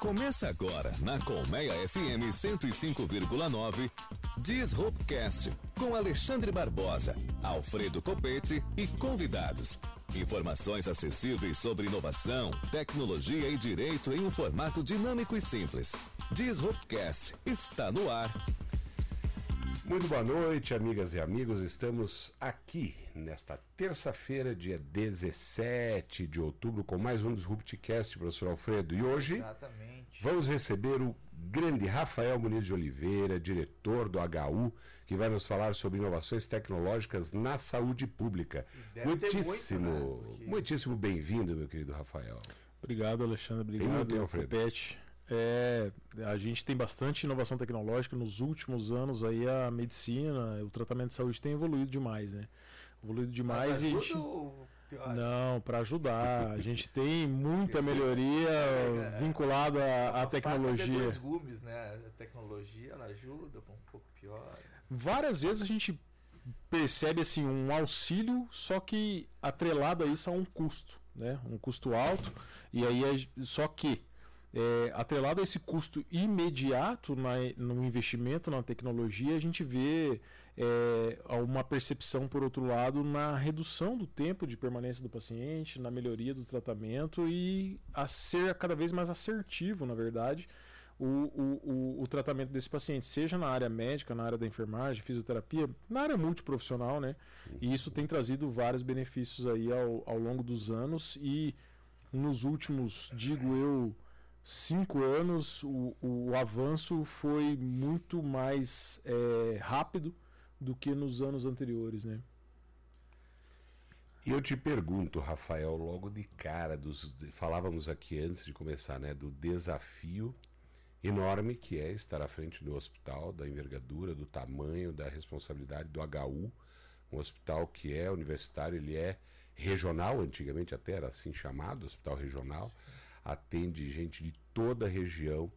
Começa agora na Colmeia FM 105,9 Disruptcast com Alexandre Barbosa, Alfredo Copete e convidados. Informações acessíveis sobre inovação, tecnologia e direito em um formato dinâmico e simples. Disruptcast está no ar. Muito boa noite, amigas e amigos. Estamos aqui nesta terça-feira, dia 17 de outubro, com mais um Disruptcast, professor Alfredo. E hoje Exatamente. Vamos receber o grande Rafael Muniz de Oliveira, diretor do HU, que vai nos falar sobre inovações tecnológicas na saúde pública. Muitíssimo, muito, né? Porque- muitíssimo bem-vindo, meu querido Rafael. Obrigado, Alexandre. Tem muito, Obrigado, Alfredo. Copete. É, a gente tem bastante inovação tecnológica nos últimos anos aí a medicina, o tratamento de saúde tem evoluído demais, né? Evoluído demais Mas e a ajuda gente... ou? Não, para ajudar. A gente tem muita melhoria vinculada à, à Faca tem tecnologia. dois gumes, né? A tecnologia ela ajuda, um pouco pior. Várias vezes a gente percebe assim um auxílio, só que atrelado a isso a um custo, né? Um custo alto. E aí é- só que é, atrelado a esse custo imediato na- no investimento na tecnologia, a gente vê é, uma percepção, por outro lado, na redução do tempo de permanência do paciente, na melhoria do tratamento e a ser cada vez mais assertivo, na verdade, o, o, o, o tratamento desse paciente, seja na área médica, na área da enfermagem, fisioterapia, na área multiprofissional, né? E isso tem trazido vários benefícios aí ao, ao longo dos anos e nos últimos, digo eu, cinco anos, o, o avanço foi muito mais é, rápido do que nos anos anteriores, né? E eu te pergunto, Rafael, logo de cara, dos, falávamos aqui antes de começar, né, do desafio enorme que é estar à frente do hospital, da envergadura, do tamanho, da responsabilidade do HU, um hospital que é universitário, ele é regional, antigamente até era assim chamado, hospital regional, atende gente de toda a região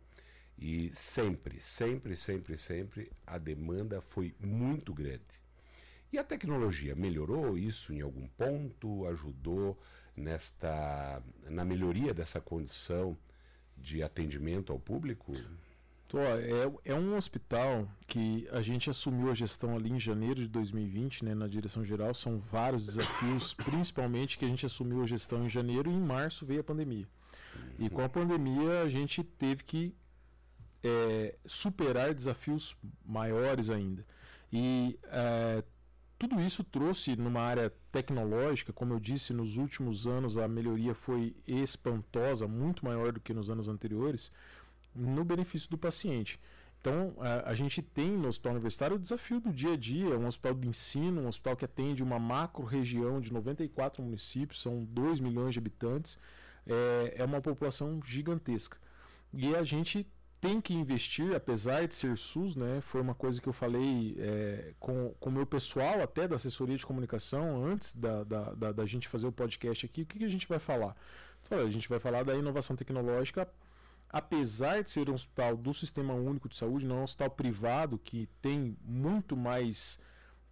e sempre, sempre, sempre, sempre a demanda foi muito grande. E a tecnologia melhorou isso em algum ponto? Ajudou nesta na melhoria dessa condição de atendimento ao público? É, é um hospital que a gente assumiu a gestão ali em janeiro de 2020, né, na direção geral. São vários desafios, principalmente que a gente assumiu a gestão em janeiro e em março veio a pandemia. E com a pandemia a gente teve que é, superar desafios maiores ainda. E é, tudo isso trouxe numa área tecnológica, como eu disse, nos últimos anos a melhoria foi espantosa, muito maior do que nos anos anteriores, no benefício do paciente. Então, a, a gente tem no hospital universitário o desafio do dia a dia, um hospital de ensino, um hospital que atende uma macro região de 94 municípios, são 2 milhões de habitantes, é, é uma população gigantesca. E a gente tem que investir, apesar de ser SUS, né? Foi uma coisa que eu falei é, com o meu pessoal, até da assessoria de comunicação, antes da, da, da, da gente fazer o podcast aqui. O que, que a gente vai falar? Então, a gente vai falar da inovação tecnológica, apesar de ser um hospital do Sistema Único de Saúde, não é um hospital privado que tem muito mais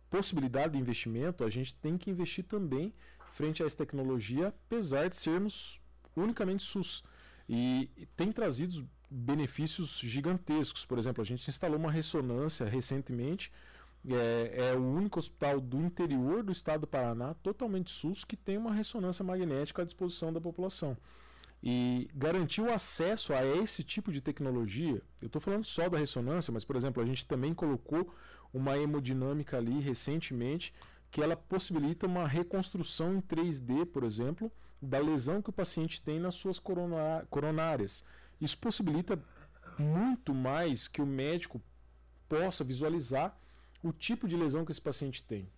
possibilidade de investimento, a gente tem que investir também frente a essa tecnologia, apesar de sermos unicamente SUS. E e tem trazido benefícios gigantescos. Por exemplo, a gente instalou uma ressonância recentemente. É, é o único hospital do interior do estado do Paraná, totalmente SUS, que tem uma ressonância magnética à disposição da população. E garantir o acesso a esse tipo de tecnologia, eu estou falando só da ressonância, mas, por exemplo, a gente também colocou uma hemodinâmica ali recentemente que ela possibilita uma reconstrução em 3D, por exemplo, da lesão que o paciente tem nas suas coronárias. Isso possibilita muito mais que o médico possa visualizar o tipo de lesão que esse paciente tem.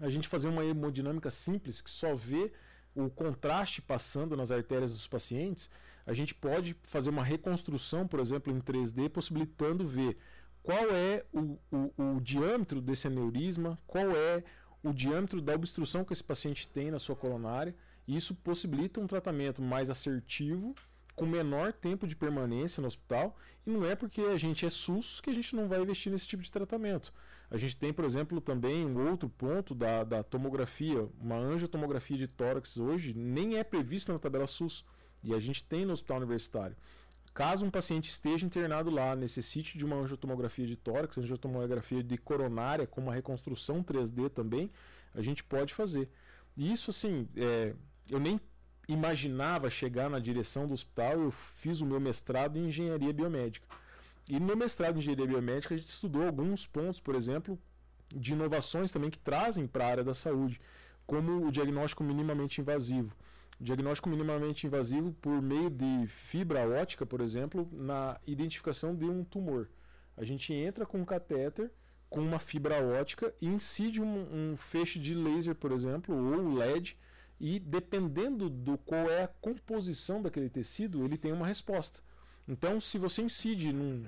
A gente fazer uma hemodinâmica simples que só vê o contraste passando nas artérias dos pacientes, a gente pode fazer uma reconstrução, por exemplo, em 3D, possibilitando ver qual é o, o, o diâmetro desse aneurisma, qual é o diâmetro da obstrução que esse paciente tem na sua coronária, e isso possibilita um tratamento mais assertivo, com menor tempo de permanência no hospital, e não é porque a gente é SUS que a gente não vai investir nesse tipo de tratamento. A gente tem, por exemplo, também um outro ponto da, da tomografia, uma angiotomografia de tórax hoje nem é prevista na tabela SUS, e a gente tem no hospital universitário. Caso um paciente esteja internado lá, necessite de uma angiotomografia de tórax, angiotomografia de coronária, com uma reconstrução 3D também, a gente pode fazer. Isso, assim, é, eu nem imaginava chegar na direção do hospital, eu fiz o meu mestrado em engenharia biomédica. E no mestrado em engenharia biomédica a gente estudou alguns pontos, por exemplo, de inovações também que trazem para a área da saúde, como o diagnóstico minimamente invasivo. O diagnóstico minimamente invasivo por meio de fibra ótica, por exemplo, na identificação de um tumor. A gente entra com um catéter com uma fibra ótica e incide um, um feixe de laser, por exemplo, ou LED, e dependendo do qual é a composição daquele tecido, ele tem uma resposta. Então, se você incide num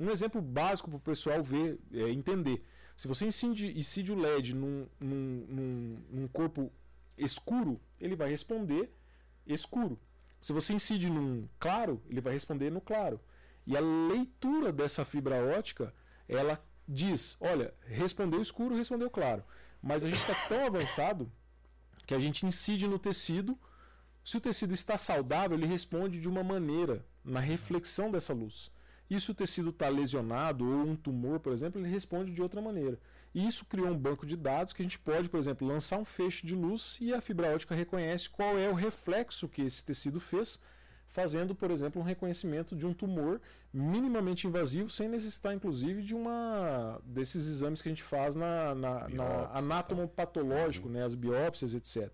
um exemplo básico para o pessoal ver, é, entender. Se você incide, incide o LED num, num, num, num, corpo escuro, ele vai responder escuro. Se você incide num claro, ele vai responder no claro. E a leitura dessa fibra ótica, ela diz, olha, respondeu escuro, respondeu claro. Mas a gente está tão avançado que a gente incide no tecido. Se o tecido está saudável, ele responde de uma maneira na reflexão dessa luz. E se o tecido está lesionado ou um tumor, por exemplo, ele responde de outra maneira. E isso criou um banco de dados que a gente pode, por exemplo, lançar um feixe de luz e a fibra ótica reconhece qual é o reflexo que esse tecido fez, fazendo, por exemplo, um reconhecimento de um tumor minimamente invasivo, sem necessitar, inclusive, de uma desses exames que a gente faz na, na, na anatomopatológico, né, as biópsias, etc.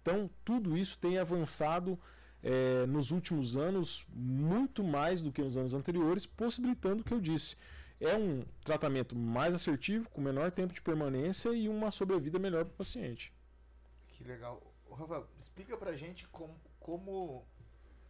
Então, tudo isso tem avançado é, nos últimos anos muito mais do que nos anos anteriores, possibilitando o que eu disse. É um tratamento mais assertivo, com menor tempo de permanência e uma sobrevida melhor para o paciente. Que legal. Rafa, explica para a gente como, como,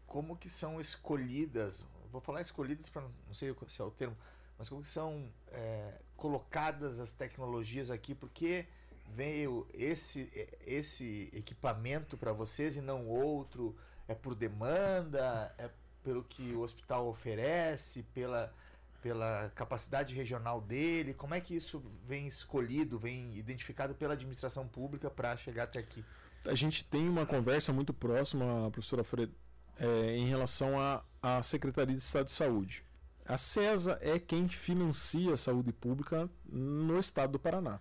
como que são escolhidas, vou falar escolhidas para não sei se é o termo, mas como que são é, colocadas as tecnologias aqui, porque veio esse, esse equipamento para vocês e não outro, é por demanda, é pelo que o hospital oferece, pela, pela capacidade regional dele? Como é que isso vem escolhido, vem identificado pela administração pública para chegar até aqui? A gente tem uma conversa muito próxima, professora Fred, é, em relação à, Secretaria de Estado de Saúde. A CESA é quem financia a saúde pública no estado do Paraná.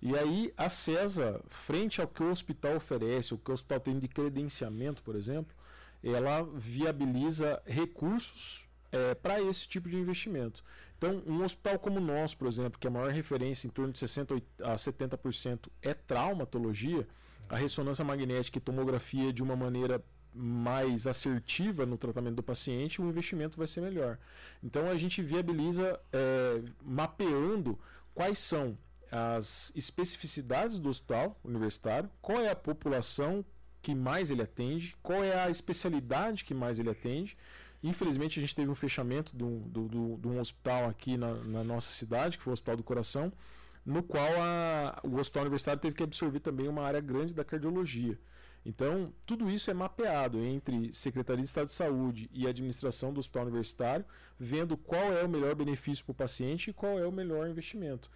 E aí a CESA, frente ao que o hospital oferece, o que o hospital tem de credenciamento, por exemplo, ela viabiliza recursos é, para esse tipo de investimento. Então, um hospital como o nosso, por exemplo, que é a maior referência em torno de 60 a 70% é traumatologia, a ressonância magnética e tomografia de uma maneira mais assertiva no tratamento do paciente, o investimento vai ser melhor. Então a gente viabiliza é, mapeando quais são as especificidades do hospital universitário, qual é a população que mais ele atende, qual é a especialidade que mais ele atende. Infelizmente, a gente teve um fechamento de um, do, de um hospital aqui na, na, nossa cidade, que foi o Hospital do Coração, no qual a, o hospital universitário teve que absorver também uma área grande da cardiologia. Então, tudo isso é mapeado entre Secretaria de Estado de Saúde e administração do hospital universitário, vendo qual é o melhor benefício para o paciente e qual é o melhor investimento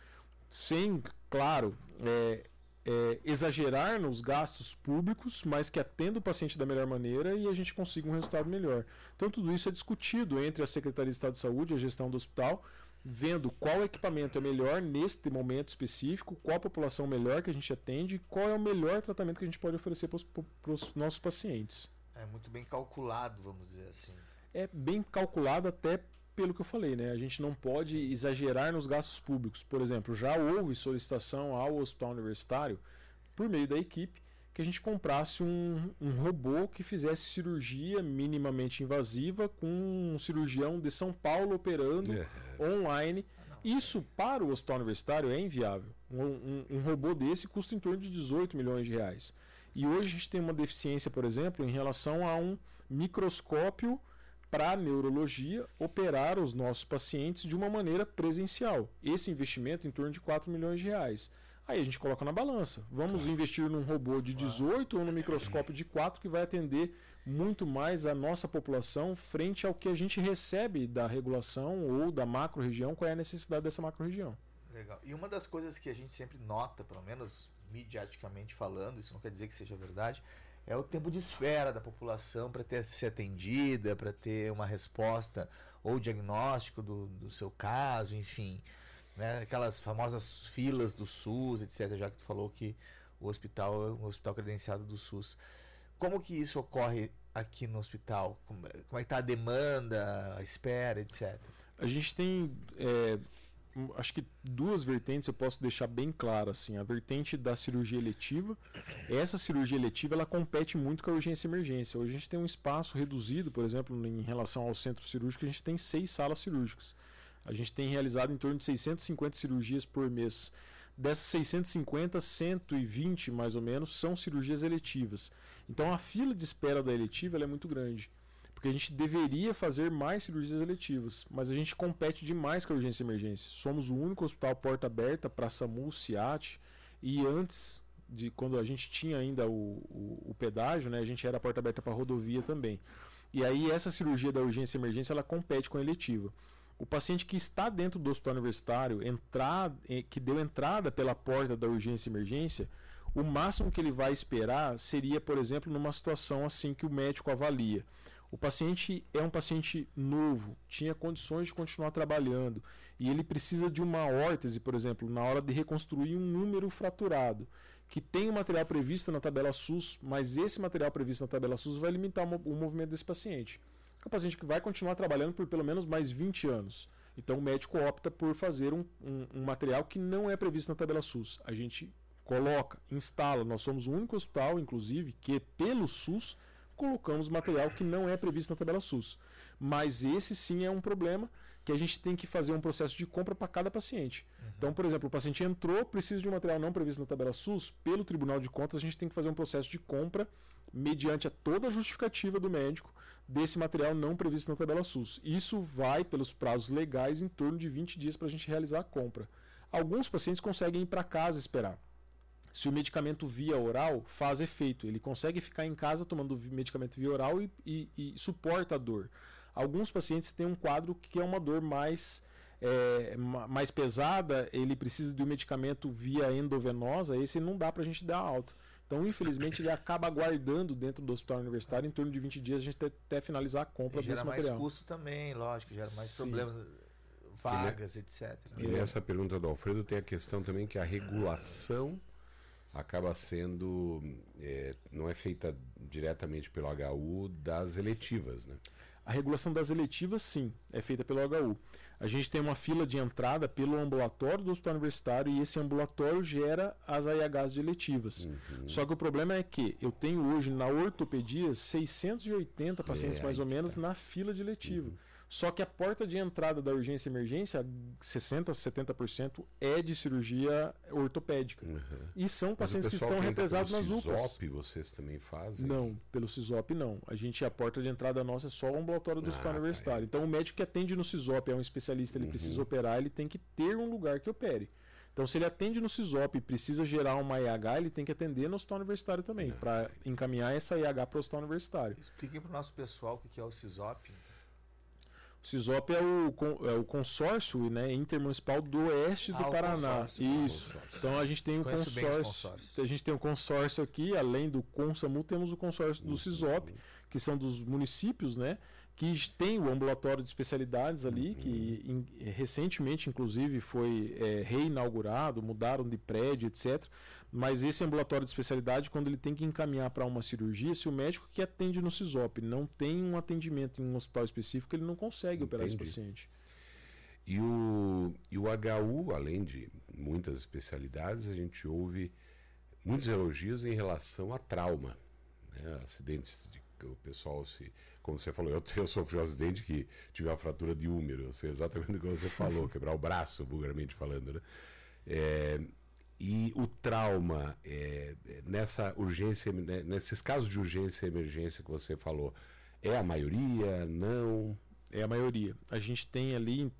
sem, claro, é, é, exagerar nos gastos públicos, mas que atenda o paciente da melhor maneira e a gente consiga um resultado melhor. Então, tudo isso é discutido entre a Secretaria de Estado de Saúde e a gestão do hospital, vendo qual equipamento é melhor neste momento específico, qual a população melhor que a gente atende e qual é o melhor tratamento que a gente pode oferecer para os nossos pacientes. É muito bem calculado, vamos dizer assim. É bem calculado até pelo que eu falei, né? A gente não pode exagerar nos gastos públicos. Por exemplo, já houve solicitação ao hospital universitário, por meio da equipe, que a gente comprasse um, um robô que fizesse cirurgia minimamente invasiva com um cirurgião de São Paulo operando é. Online. Isso para o hospital universitário é inviável. Um, um, um robô desse custa em torno de 18 milhões de reais. E hoje a gente tem uma deficiência, por exemplo, em relação a um microscópio para a neurologia operar os nossos pacientes de uma maneira presencial. Esse investimento em torno de 4 milhões de reais. Aí a gente coloca na balança. Vamos investir num robô de 18 ou num microscópio de 4 que vai atender muito mais a nossa população frente ao que a gente recebe da regulação ou da macro-região, qual é a necessidade dessa macro-região. Legal. E uma das coisas que a gente sempre nota, pelo menos midiaticamente falando, isso não quer dizer que seja verdade, é o tempo de espera da população para ter ser atendida, para ter uma resposta ou diagnóstico do, do seu caso, enfim. Né? Aquelas famosas filas do SUS, etc., já que tu falou que o hospital é um hospital credenciado do SUS. Como que isso ocorre aqui no hospital? Como, é que está a demanda, a espera, etc.? A gente tem é, acho que duas vertentes eu posso deixar bem claro assim a vertente da cirurgia eletiva essa cirurgia eletiva ela compete muito com a urgência e emergência hoje a gente tem um espaço reduzido por exemplo em relação ao centro cirúrgico a gente tem seis salas cirúrgicas a gente tem realizado em torno de 650 cirurgias por mês dessas 650 120 mais ou menos são cirurgias eletivas então a fila de espera da eletiva é muito grande porque a gente deveria fazer mais cirurgias eletivas, mas a gente compete demais com a urgência e emergência. Somos o único hospital porta aberta para SAMU, CIAT, e antes de quando a gente tinha ainda o, o, o pedágio, né, a gente era porta aberta para rodovia também. E aí essa cirurgia da urgência e emergência ela compete com a eletiva. O paciente que está dentro do hospital universitário, entrar, eh, que deu entrada pela porta da urgência e emergência, o máximo que ele vai esperar seria, por exemplo, numa situação assim que o médico avalia. O paciente é um paciente novo, tinha condições de continuar trabalhando e ele precisa de uma órtese, por exemplo, na hora de reconstruir um número fraturado, que tem o um material previsto na tabela SUS, mas esse material previsto na tabela SUS vai limitar o movimento desse paciente. É um paciente que vai continuar trabalhando por pelo menos mais 20 anos. Então o médico opta por fazer um, um, um material que não é previsto na tabela SUS. A gente coloca, instala. Nós somos o único hospital, inclusive, que pelo SUS colocamos material que não é previsto na tabela SUS. Mas esse sim é um problema que a gente tem que fazer um processo de compra para cada paciente. Uhum. Então, por exemplo, o paciente entrou, precisa de um material não previsto na tabela SUS, pelo Tribunal de Contas a gente tem que fazer um processo de compra mediante a toda a justificativa do médico desse material não previsto na tabela SUS. Isso vai pelos prazos legais em torno de 20 dias para a gente realizar a compra. Alguns pacientes conseguem ir para casa esperar se o medicamento via oral faz efeito. Ele consegue ficar em casa tomando medicamento via oral e, e, e suporta a dor. Alguns pacientes têm um quadro que é uma dor mais, é, mais pesada, ele precisa de um medicamento via endovenosa, esse não dá para a gente dar alta. Então, infelizmente, ele acaba aguardando dentro do hospital universitário em torno de 20 dias a gente até, finalizar a compra e desse material. Gera mais custo também, lógico, gera mais Sim. problemas, vagas, etc. E nessa pergunta do Alfredo tem a questão também que a regulação acaba sendo é, não é feita diretamente pelo HU das eletivas, né? A regulação das eletivas, sim, é feita pelo HU. A gente tem uma fila de entrada pelo ambulatório do hospital universitário e esse ambulatório gera as AIHs de eletivas. Uhum. Só que o problema é que eu tenho hoje na ortopedia 680 pacientes é, mais ou menos tá. na fila de eletiva. Uhum. Só que a porta de entrada da urgência e emergência, 60%, 70% é de cirurgia ortopédica. Uhum. E são pacientes que estão represados nas UPAs. CISOP vocês também fazem? Não, pelo CISOP não. A gente, a porta de entrada nossa é só o ambulatório do ah, hospital tá universitário. Então o médico que atende no CISOP é um especialista, ele uhum. precisa operar, ele tem que ter um lugar que opere. Então, se ele atende no CISOP e precisa gerar uma IH, ele tem que atender no hospital universitário também, ah, para encaminhar essa IH para o hospital universitário. Explique para o nosso pessoal o que é o CISOP. CISOP é o, é o consórcio né, intermunicipal do oeste do ah, Paraná. Isso. Então a gente tem um consórcio. A gente tem um consórcio aqui, além do Consamu, temos o consórcio do CISOP, que são dos municípios, né? que tem o ambulatório de especialidades ali, que in, recentemente, inclusive, foi é, reinaugurado, mudaram de prédio, etc. Mas esse ambulatório de especialidade, quando ele tem que encaminhar para uma cirurgia, se o médico que atende no CISOP não tem um atendimento em um hospital específico, ele não consegue Entendi. operar esse paciente. E o, e o HU, além de muitas especialidades, a gente ouve muitos elogios em relação a trauma. Né? Acidentes de o pessoal se como você falou, eu, eu sofri um acidente que tive uma fratura de úmero, eu sei exatamente o que você falou, quebrar o braço, vulgarmente falando, né? É, e o trauma, é, nessa urgência, né, nesses casos de urgência e emergência que você falou, é a maioria? Não? É a maioria. A gente tem ali,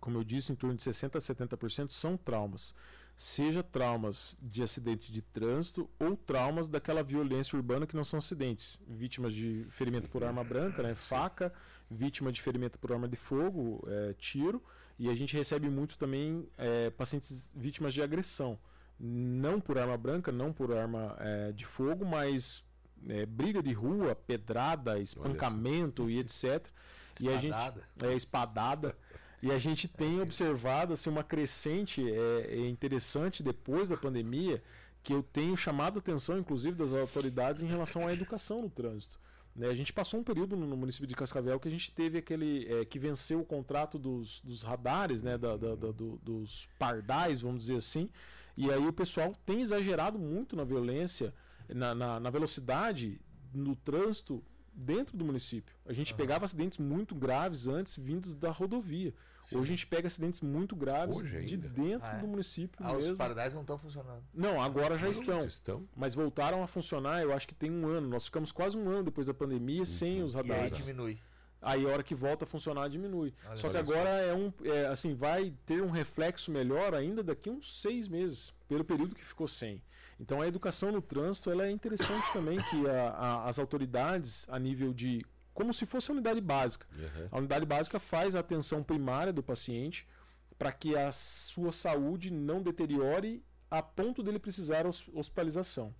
como eu disse, em torno de 60% a 70% são traumas seja traumas de acidente de trânsito ou traumas daquela violência urbana que não são acidentes. Vítimas de ferimento por arma branca, né, faca, vítima de ferimento por arma de fogo, é, tiro, e a gente recebe muito também é, pacientes vítimas de agressão. Não por arma branca, não por arma é, de fogo, mas é, briga de rua, pedrada, espancamento e etc. E a gente Espadada. é espadada. E a gente tem observado assim, uma crescente é, é interessante depois da pandemia, que eu tenho chamado a atenção, inclusive, das autoridades em relação à educação no trânsito. Né, a gente passou um período no município de Cascavel que a gente teve aquele é, que venceu o contrato dos, dos radares, né, da- da- da- do- dos pardais, vamos dizer assim. E aí o pessoal tem exagerado muito na violência, na, na, na velocidade no trânsito dentro do município. A gente pegava acidentes muito graves antes vindos da rodovia. Hoje a gente pega acidentes muito graves de dentro Ah, é? do município Ah, os mesmo. pardais não estão funcionando. Não, agora já estão. Estão. Mas voltaram a funcionar, eu acho que tem um ano. Nós ficamos quase um ano depois da pandemia sem os E aí radares. diminui. Aí a hora que volta a funcionar diminui. Olha só que agora é um, é, assim, vai ter um reflexo melhor ainda daqui a uns seis meses, pelo período que ficou sem. Então a educação no trânsito ela é interessante também que a- a- as autoridades a nível de como se fosse a unidade básica. Uhum. A unidade básica faz a atenção primária do paciente para que a sua saúde não deteriore a ponto dele precisar hos- hospitalização.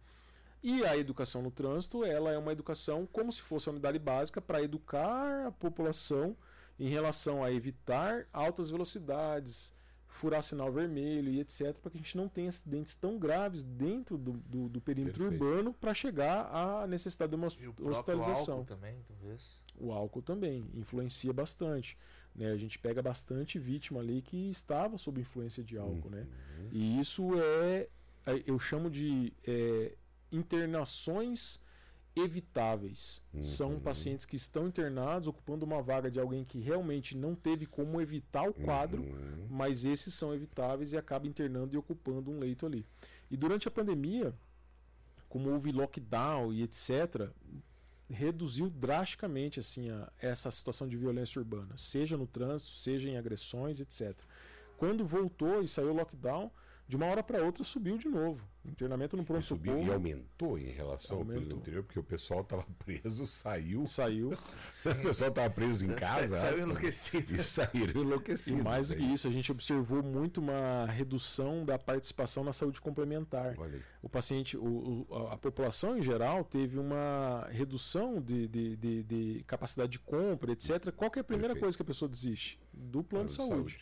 E a educação no trânsito, ela é uma educação como se fosse a unidade básica para educar a população em relação a evitar altas velocidades, furar sinal vermelho e etc, para que a gente não tenha acidentes tão graves dentro do, do, do perímetro Perfeito. urbano para chegar à necessidade de uma E o hospitalização. álcool também, talvez. O álcool também influencia bastante. Né? A gente pega bastante vítima ali que estava sob influência de álcool. Né? E isso é, é- eu chamo de é, internações evitáveis. São pacientes que estão internados ocupando uma vaga de alguém que realmente não teve como evitar o quadro, Uhum. mas esses são evitáveis e acaba internando e ocupando um leito ali. E durante a pandemia, como houve lockdown e etc, reduziu drasticamente assim a- essa situação de violência urbana, seja no trânsito, seja em agressões, etc. Quando voltou e saiu o lockdown, de uma hora para outra subiu de novo. Internamento no E, pronto subiu, e aumentou em relação ao período Aumentou. anterior, porque o pessoal estava preso, saiu. saiu. O pessoal estava preso em casa. Sa- Saiu aspas, enlouquecido. E saíram E enlouquecidos. mais do que é isso, a gente observou muito uma redução da participação na saúde complementar. Olha aí. O paciente, o- o- a- a população em geral teve uma redução de, de- de- de capacidade de compra, etc. Qual que é a primeira Perfeito. coisa que a pessoa desiste? Do plano de Plano saúde.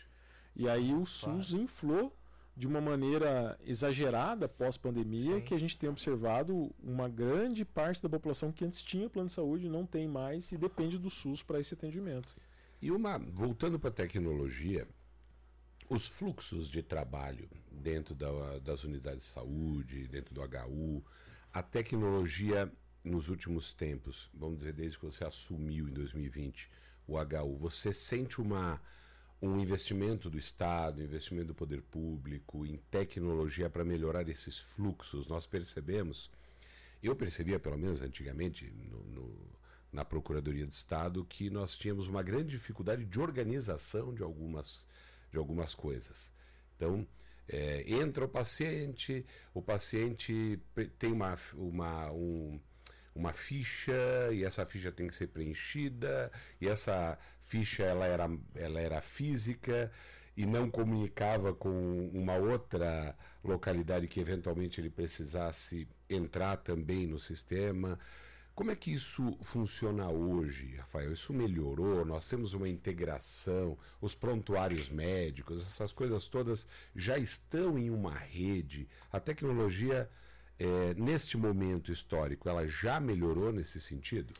E aí o SUS inflou de uma maneira exagerada pós-pandemia, que a gente tem observado uma grande parte da população que antes tinha plano de saúde não tem mais e depende do SUS para esse atendimento. E uma, voltando para a tecnologia, os fluxos de trabalho dentro da- das unidades de saúde, dentro do HU, a tecnologia nos últimos tempos, vamos dizer, desde que você assumiu em 2020 o HU, você sente uma, um investimento do Estado, investimento do poder público em tecnologia para melhorar esses fluxos? Nós percebemos, eu percebia, pelo menos antigamente, no- no, na Procuradoria de Estado que nós tínhamos uma grande dificuldade de organização de algumas, de algumas coisas. Então, é, entra o paciente, o paciente tem uma, uma, um- uma ficha e essa ficha tem que ser preenchida e essa ficha ela era, ela era física e não comunicava com uma outra localidade que eventualmente ele precisasse entrar também no sistema. Como é que isso funciona hoje, Rafael? Isso melhorou? Nós temos uma integração, os prontuários médicos, essas coisas todas já estão em uma rede. A tecnologia, eh, neste momento histórico, ela já melhorou nesse sentido?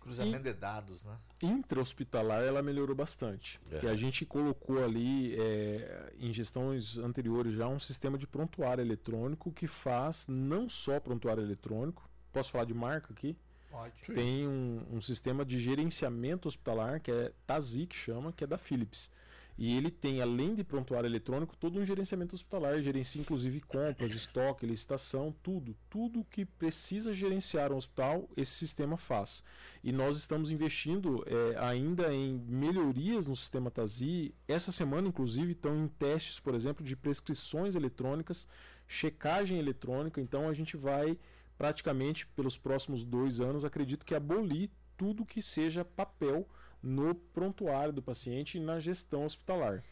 Cruzamento de dados, né? intra-hospitalar ela melhorou bastante. É. Que a gente colocou ali é, em gestões anteriores já um sistema de prontuário eletrônico que faz não só prontuário eletrônico. Posso falar de marca aqui? Pode. Tem um, um sistema de gerenciamento hospitalar que é TASI que chama, que é da Philips. E ele tem, além de prontuário eletrônico, todo um gerenciamento hospitalar, gerencia inclusive compras, estoque, licitação, tudo. Tudo que precisa gerenciar um hospital, esse sistema faz. E nós estamos investindo eh, ainda em melhorias no sistema TASI. Essa semana, inclusive, estão em testes, por exemplo, de prescrições eletrônicas, checagem eletrônica. Então, a gente vai praticamente pelos próximos dois anos, acredito que abolir tudo que seja papel no prontuário do paciente e na gestão hospitalar.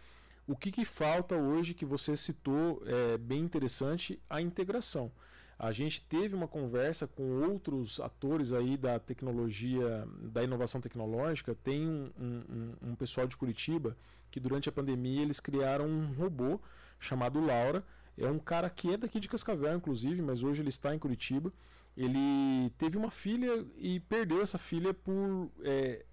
O que, que falta hoje que você citou é bem interessante a integração. A gente teve uma conversa com outros atores aí da tecnologia, da inovação tecnológica. Tem um, um, um pessoal de Curitiba que durante a pandemia eles criaram um robô chamado Laura. É um cara que é daqui de Cascavel, inclusive, mas hoje ele está em Curitiba. Ele teve uma filha e perdeu essa filha por. É,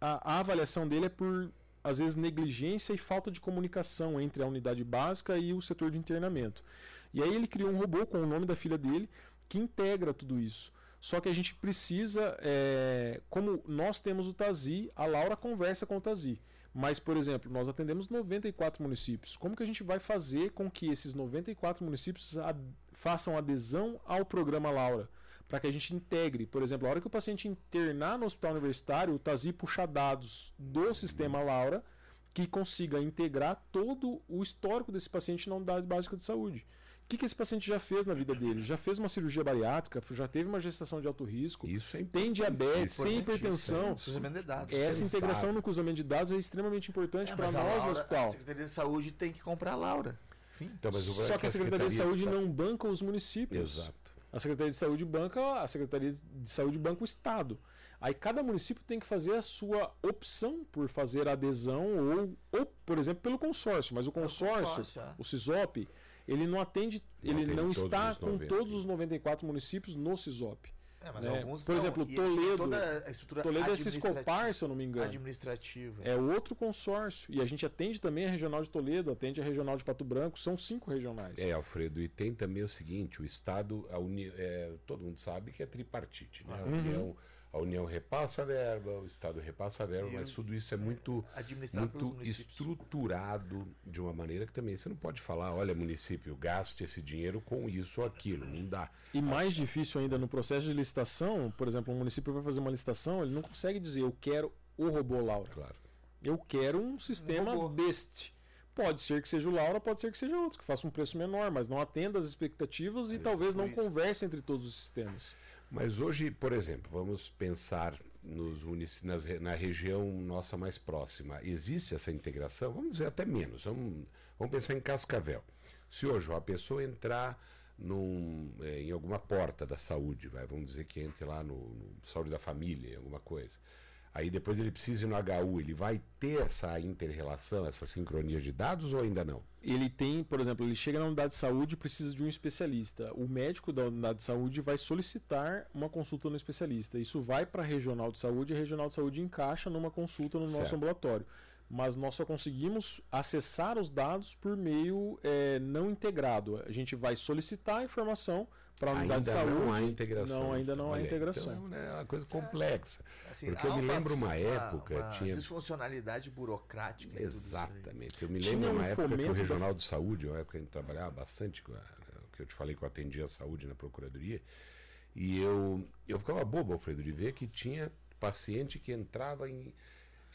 a, a, avaliação dele é por às vezes negligência e falta de comunicação entre a unidade básica e o setor de internamento. E aí ele criou um robô com o nome da filha dele que integra tudo isso. Só que a gente precisa, é, como nós temos o Tazi, a Laura conversa com o Tazi. Mas, por exemplo, nós atendemos 94 municípios. Como que a gente vai fazer com que esses 94 municípios ad façam adesão ao programa Laura? Para que a gente integre, por exemplo, a hora que o paciente internar no hospital universitário, o Tazi puxa dados do sistema Laura que consiga integrar todo o histórico desse paciente na unidade básica de saúde. O que, que esse paciente já fez na vida dele? Já fez uma cirurgia bariátrica, já teve uma gestação de alto risco, Isso é tem diabetes, tem hipertensão. Cruzamento de dados. Essa integração sabe? no cruzamento de dados é extremamente importante É, para nós no Laura- hospital. A Secretaria de Saúde tem que comprar a Laura. Enfim. Então, mas o Só que a Secretaria de Saúde não banca os municípios. Exato. A Secretaria de Saúde banca, a Secretaria de Saúde banca o Estado. Aí cada município tem que fazer a sua opção por fazer adesão ou, ou por exemplo, pelo consórcio. Mas o consórcio, consórcio, é. o CISOP, ele não atende, Não ele não está com 90. todos os 94 municípios no CISOP. É, mas né? alguns Por não. exemplo, E têm Toledo- Toda a estrutura Toledo é Ciscopar, se eu não me engano. Administrativa. É outro consórcio. E a gente atende também a regional de Toledo, atende a regional de Pato Branco, são cinco regionais. É, Alfredo, e tem também o seguinte, o Estado, a uni, é, todo mundo sabe que é tripartite, né? A, Uhum. União, a União repassa a verba, o Estado repassa a verba, E mas tudo isso é muito, pelos muito municípios. estruturado de uma maneira que também você não pode falar, olha, município, gaste esse dinheiro com isso ou aquilo, não dá. E mais difícil ainda no processo de licitação, por exemplo, um município vai fazer uma licitação, ele não consegue dizer eu quero o robô Laura. Claro. Eu quero um sistema robô. deste. Pode ser que seja o Laura, pode ser que seja outro, que faça um preço menor, mas não atenda às expectativas e talvez não converse entre todos os sistemas. Mas hoje, por exemplo, vamos pensar nos nas na região nossa mais próxima. Existe essa integração? Vamos dizer até menos. Vamos, vamos pensar em Cascavel. Se hoje a pessoa entrar num, eh, em alguma porta da saúde, vai, vamos dizer que entre lá no, no Saúde da Família, alguma coisa. Aí depois ele precisa ir no HU, ele vai ter essa inter-relação, essa sincronia de dados ou ainda não? Ele tem, por exemplo, ele chega na unidade de saúde e precisa de um especialista. O médico da unidade de saúde vai solicitar uma consulta no especialista. Isso vai para a regional de saúde e a regional de saúde encaixa numa consulta no nosso Certo. ambulatório. Mas nós só conseguimos acessar os dados por meio eh, não integrado. A gente vai solicitar a informação para a unidade de Ainda saúde. não há integração. Não, ainda não há integração. Então é uma coisa complexa. Assim, Porque eu me lembro uma época, uma tinha- desfuncionalidade burocrática. Exatamente. Eu me lembro um uma época que o da- Regional de Saúde, uma época que a gente trabalhava bastante, com a- que eu te falei que eu atendia a saúde na Procuradoria, e eu, eu ficava bobo, Alfredo, de ver que tinha paciente que entrava em,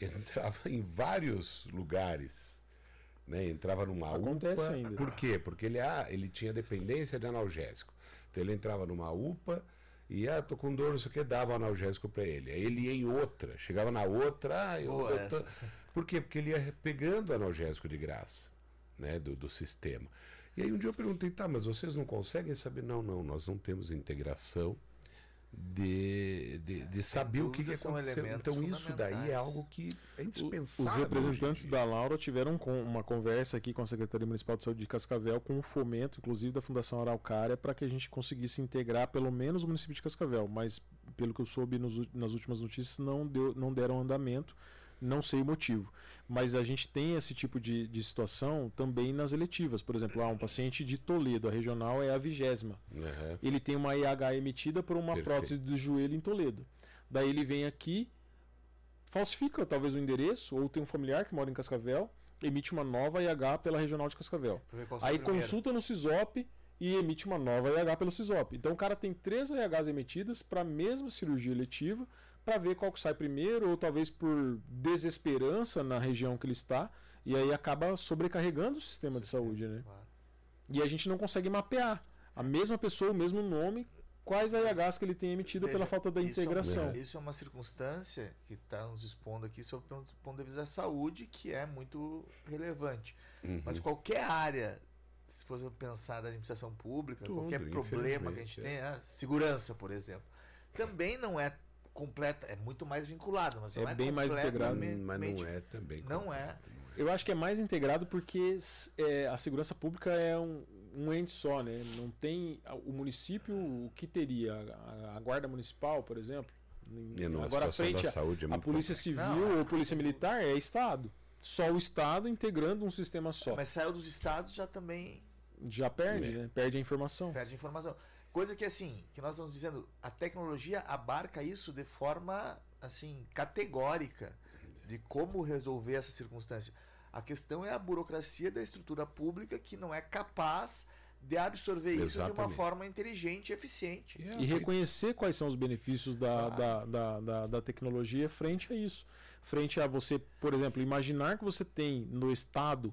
entrava em vários lugares. Né? Entrava numa Acontece UPA. ainda. Por quê? Porque ele, ah, ele tinha dependência de analgésico. Então ele entrava numa UPA e, ah, tô com dor, não sei o que, dava analgésico para ele. Aí ele ia em outra, chegava na outra, ah, eu, Boa eu tô-. Por quê? Porque ele ia pegando analgésico de graça, né, do, do sistema. E aí um dia eu perguntei, tá, mas vocês não conseguem saber? Não, não, nós não temos integração de, de, de saber o que, que aconteceu. elementos Então isso daí é algo que é indispensável. Os representantes da Laura tiveram com- uma conversa aqui com a Secretaria Municipal de Saúde de Cascavel, com o fomento, inclusive, da Fundação Araucária, para que a gente conseguisse integrar pelo menos o município de Cascavel. Mas, pelo que eu soube nos nas últimas notícias, não, deu, não deram andamento, não sei o motivo. Mas a gente tem esse tipo de, de situação também nas eletivas. Por exemplo, há um paciente de Toledo, a regional é a vigésima Aham. ele tem uma IH emitida por uma Perfeito. prótese do joelho em Toledo. Daí ele vem aqui, falsifica talvez o endereço, ou tem um familiar que mora em Cascavel, emite uma nova IH pela regional de Cascavel. Aí consulta no CISOP e emite uma nova IH pelo CISOP. Então o cara tem três IHs emitidas para a mesma cirurgia eletiva, para ver qual que sai primeiro, ou talvez por desesperança na região que ele está, e aí acaba sobrecarregando o sistema de saúde, né? Claro. E a gente não consegue mapear a mesma pessoa, o mesmo nome, quais IHs que ele tem emitido pela Veja, falta da isso é integração. Isso é uma circunstância que está nos expondo aqui sob o ponto de vista da saúde, que é muito relevante. Uhum. Mas qualquer área se fosse pensar da administração pública, Tudo, qualquer problema que a gente tem, né? segurança, por exemplo, também não é completa, é muito mais vinculado, mas É é bem mais integrado. Mas não é também. Não é. Eu acho que é mais integrado porque é, a segurança pública é um, um ente só, né? Não tem a- o município o que teria a, a guarda municipal, por exemplo. Não, Agora a frente da a, saúde é a polícia civil Não, ou polícia militar é estado. Só o estado integrando um sistema só. Mas saiu dos estados já também Já perde, É. né? Perde a informação. perde informação. Coisa que assim, que nós estamos dizendo, a tecnologia abarca isso de forma assim categórica de como resolver essa circunstância. A questão é a burocracia da estrutura pública que não é capaz de absorver isso de uma Exatamente. forma inteligente e eficiente. E é, E reconhecer quais são os benefícios da, Claro. da, da, da, da tecnologia frente a isso. Frente a você, por exemplo, imaginar que você tem no estado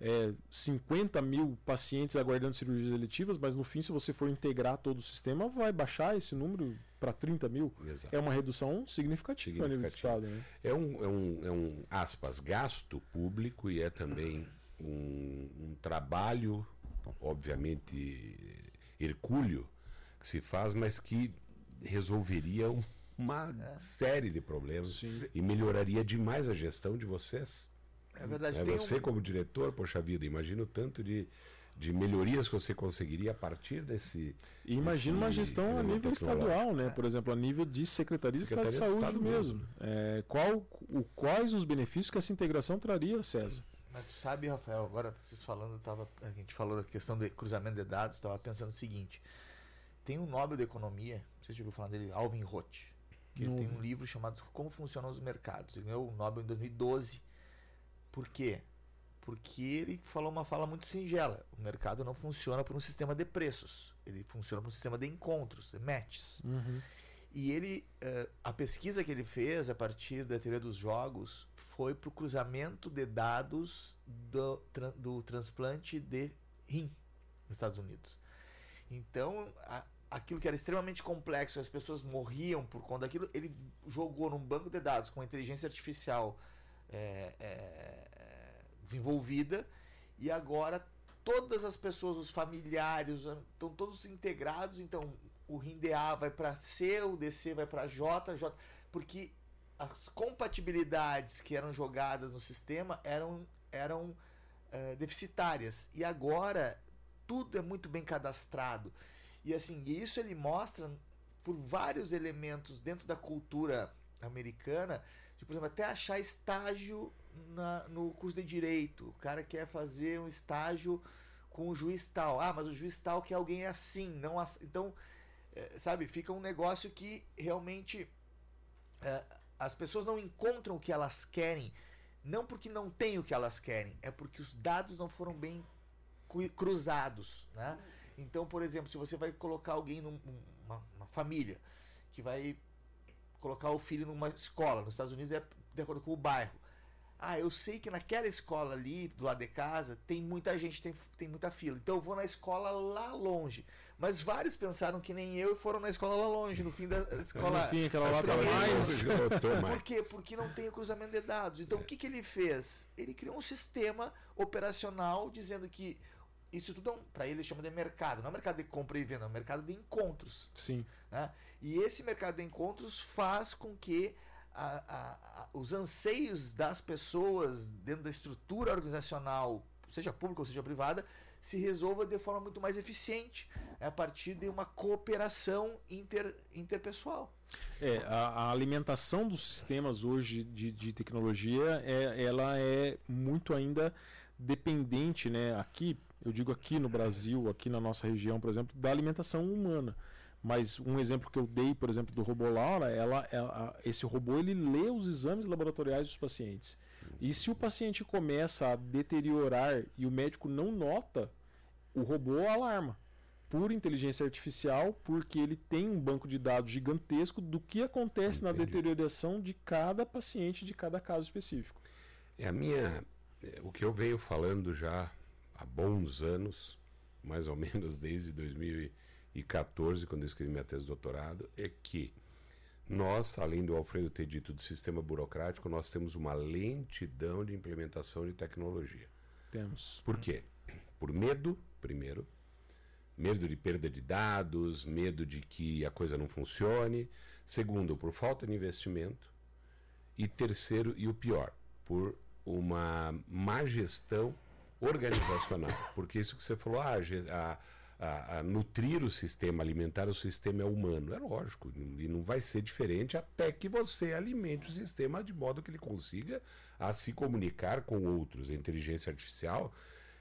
é, 50 mil pacientes aguardando cirurgias eletivas, mas no fim, se você for integrar todo o sistema, vai baixar esse número para 30 mil. Exato. É uma redução significativa a nível de Significativa. estado. Né? É um, é, um, é um, aspas, gasto público e é também um, um trabalho, obviamente, hercúleo, que se faz, mas que resolveria um- uma série de problemas Sim. e melhoraria demais a gestão de vocês. É verdade. É, você, um- como diretor, poxa vida, imagina o tanto de, de melhorias que você conseguiria a partir desse. E imagina uma gestão a nível estadual, né? Por exemplo, a nível de Secretaria de Estado de Secretaria de Saúde Estado mesmo. mesmo. É, qual, o, quais os benefícios que essa integração traria, César? Mas tu sabe, Rafael, agora vocês falando, tava, a gente falou da questão de cruzamento de dados, estava pensando o seguinte: tem um Nobel de Economia, não sei se você ouviu falar dele, Alvin Roth, que ele tem um livro chamado Como Funcionam os Mercados. Ele ganhou o Nobel em 2012. Por quê? Porque ele falou uma fala muito singela: o mercado não funciona por um sistema de preços, ele funciona por um sistema de encontros, de matches. E ele, eh, a pesquisa que ele fez a partir da teoria dos jogos foi para o cruzamento de dados do, do transplante de rim nos Estados Unidos. Então, a- aquilo que era extremamente complexo, as pessoas morriam por conta daquilo, ele jogou num banco de dados com inteligência artificial eh, eh, desenvolvida e agora todas as pessoas, os familiares, estão todos integrados. Então, o rim DA vai para C, o DC vai para J, J, porque as compatibilidades que eram jogadas no sistema eram, eram eh, deficitárias. E agora tudo é muito bem cadastrado. E assim, isso ele mostra por vários elementos dentro da cultura americana, de, por exemplo, até achar estágio na- no curso de direito. O cara quer fazer um estágio com o juiz tal. Ah, mas o juiz tal quer alguém assim, não Então, eh, sabe, fica um negócio que realmente eh, as pessoas não encontram o que elas querem, não porque não tem o que elas querem, é porque os dados não foram bem cruzados, né? Então, por exemplo, se você vai colocar alguém numa uma família que vai colocar o filho numa escola, nos Estados Unidos é de acordo com o bairro. Ah, eu sei que naquela escola ali, do lado de casa, tem muita gente, tem, tem muita fila. Então eu vou na escola lá longe. Mas vários pensaram que nem eu e foram na escola lá longe, no fim da escola. No fim, aquela lá que mais. Por quê? Porque não tem o cruzamento de dados. Então, o que, que ele fez? Ele criou um sistema operacional dizendo que isso tudo, é para ele, chama de mercado. Não é mercado de compra e venda, é um mercado de encontros. Sim. né? E esse mercado de encontros faz com que a- a- a- os anseios das pessoas dentro da estrutura organizacional, seja pública ou seja privada, se resolva de forma muito mais eficiente é a partir de uma cooperação inter, interpessoal. É, a, a alimentação dos sistemas hoje de, de tecnologia, é, ela é muito ainda dependente, né? Aqui, eu digo aqui no Brasil, aqui na nossa região, por exemplo, da alimentação humana. Mas um exemplo que eu dei, por exemplo, do robô Laura, ela, ela- esse robô ele lê os exames laboratoriais dos pacientes. E se o paciente começa a deteriorar e o médico não nota, o robô alarma por inteligência artificial, porque ele tem um banco de dados gigantesco do que acontece na Entendi. deterioração de cada paciente, de cada caso específico. É a minha. é, O que eu venho falando já há bons anos, mais ou menos desde 2014, quando eu escrevi minha tese de doutorado, é que nós, além do Alfredo ter dito do sistema burocrático, nós temos uma lentidão de implementação de tecnologia. Temos. Por quê? Por medo, primeiro. Medo de perda de dados, medo de que a coisa não funcione. Segundo, por falta de investimento. E terceiro, e o pior, por uma má gestão organizacional. Porque isso que você falou, ah, a, a, a, nutrir o sistema, alimentar o sistema é humano. É lógico, e não vai ser diferente até que você alimente o sistema de modo que ele consiga a se comunicar com outros. A inteligência artificial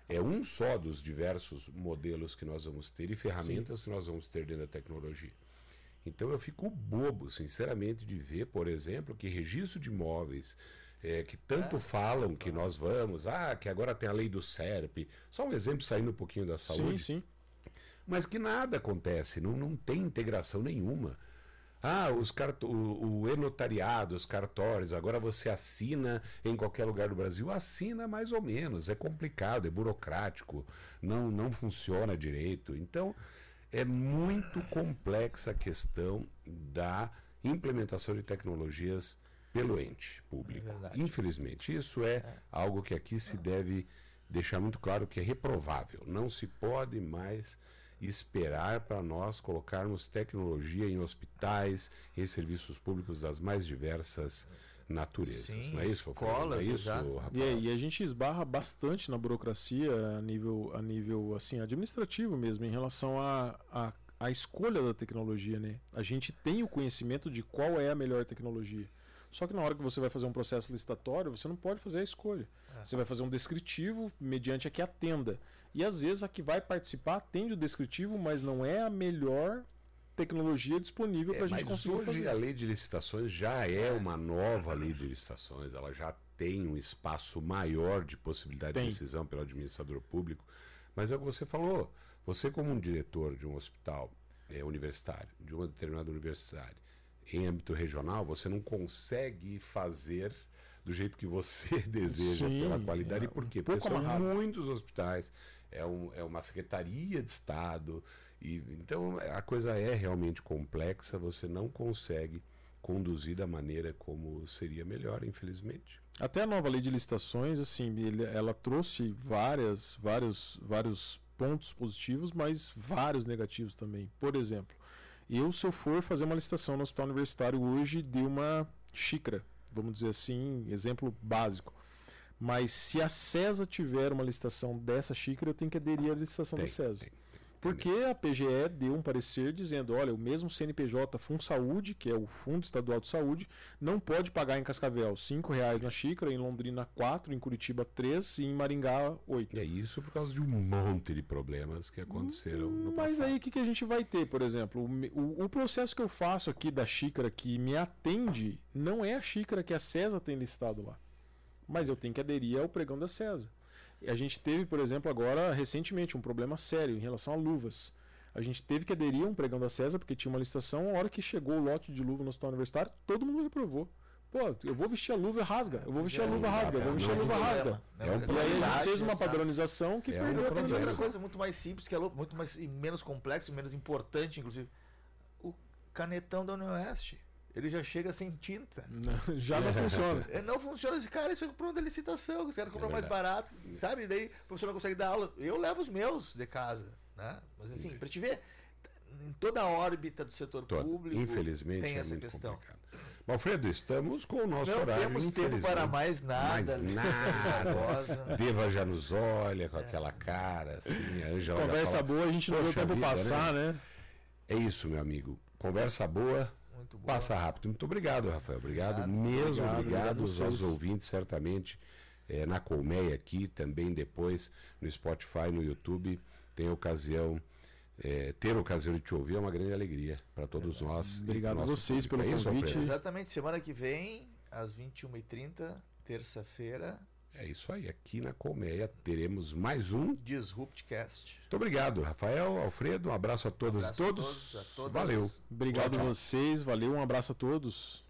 é um só dos diversos modelos que nós vamos ter e ferramentas Sim. que nós vamos ter dentro da tecnologia. Então eu fico bobo, sinceramente, de ver, por exemplo, que registro de imóveis é, que tanto é. falam que nós vamos, ah, que agora tem a lei do SERP, só um exemplo saindo um pouquinho da saúde. Sim, sim. Mas que nada acontece, não, não tem integração nenhuma. Ah, os carto o, o e-notariado, os cartórios, agora você assina em qualquer lugar do Brasil. Assina mais ou menos, é complicado, é burocrático, não, não funciona direito. Então, é muito complexa a questão da implementação de tecnologias pelo ente público. É Infelizmente, isso é, é, algo que aqui se deve deixar muito claro que é reprovável. Não se pode mais esperar para nós colocarmos tecnologia em hospitais, em serviços públicos das mais diversas naturezas. Sim, não é isso? Escolas, é isso, e, e, a gente esbarra bastante na burocracia a nível, a nível assim, administrativo mesmo, em relação à a, a, a, escolha da tecnologia. Né? A gente tem o conhecimento de qual é a melhor tecnologia. Só que na hora que você vai fazer um processo licitatório, você não pode fazer a escolha. É. Você vai fazer um descritivo mediante a que atenda. E às vezes a que vai participar atende o descritivo, mas não é a melhor tecnologia disponível é, para a gente conseguir hoje fazer. a lei de licitações já é, é uma nova lei de licitações, ela já tem um espaço maior de possibilidade tem. de decisão pelo administrador público. Mas é o que você falou, você como um diretor de um hospital é, universitário, de uma determinada universidade, em âmbito regional, você não consegue fazer do jeito que você deseja Sim, pela qualidade. É, por quê? Porque são muitos hospitais, é, um, é uma secretaria de Estado, e então a coisa é realmente complexa, você não consegue conduzir da maneira como seria melhor, infelizmente. Até a nova lei de licitações, assim, ela trouxe várias, vários, vários pontos positivos, mas vários negativos também. Por exemplo, eu, se eu for fazer uma licitação no hospital universitário hoje de uma xícara, vamos dizer assim, exemplo básico. Mas se a CESA tiver uma licitação dessa xícara, eu tenho que aderir à licitação tem, da CESA. Tem. Porque a PGE deu um parecer dizendo: olha, o mesmo CNPJ Saúde, que é o Fundo Estadual de Saúde, não pode pagar em Cascavel R$ reais na xícara, em Londrina 4, em Curitiba 3 e em Maringá 8. É isso por causa de um monte de problemas que aconteceram no passado. Mas aí o que, que a gente vai ter, por exemplo? O, o, o, processo que eu faço aqui da xícara que me atende não é a xícara que a CESA tem listado lá. Mas eu tenho que aderir ao pregão da CESA. A gente teve, por exemplo, agora recentemente um problema sério em relação a luvas. A gente teve que aderir a um pregão da CESA porque tinha uma licitação. A hora que chegou o lote de luva no hospital universitário, todo mundo reprovou. Pô, eu vou vestir a luva rasga. Eu vou vestir a luva rasga. Eu vou vestir a luva rasga. É um e aí a gente fez uma padronização que é perdeu a outra coisa muito mais simples, que é muito mais e menos complexo, menos importante, inclusive. O canetão da Unioeste ele já chega sem tinta. Não, já não funciona. É, não funciona. Cara, isso é pronto da licitação. Os caras compram é mais barato, sabe? E daí o professor não consegue dar aula. Eu levo os meus de casa. Né? Mas assim, para te ver, em toda a órbita do setor público Infelizmente, tem é essa questão. Complicado. Alfredo, estamos com o nosso não horário. Não temos tempo para mais nada. Mais nada. Deva já nos olha com é. aquela cara, assim. A Ângela Conversa fala, boa, a gente não deu tempo vida, passar, né? né? É isso, meu amigo. Conversa boa. Muito boa. Passa rápido. Muito obrigado, Rafael. Obrigado, obrigado mesmo. Obrigado, obrigado aos seus... ouvintes, certamente. É, na Colmeia aqui, também depois no Spotify, no YouTube. Tem ocasião. É, ter ocasião de te ouvir é uma grande alegria para todos é, nós. Obrigado a vocês pelo é convite. Exatamente, semana que vem, às 21h30, terça-feira, é isso aí, aqui na Colmeia teremos mais um Disruptcast. Muito obrigado, Rafael, Alfredo, um abraço a todas um abraço e todos. A todos a Valeu. Obrigado a vocês, valeu, um abraço a todos.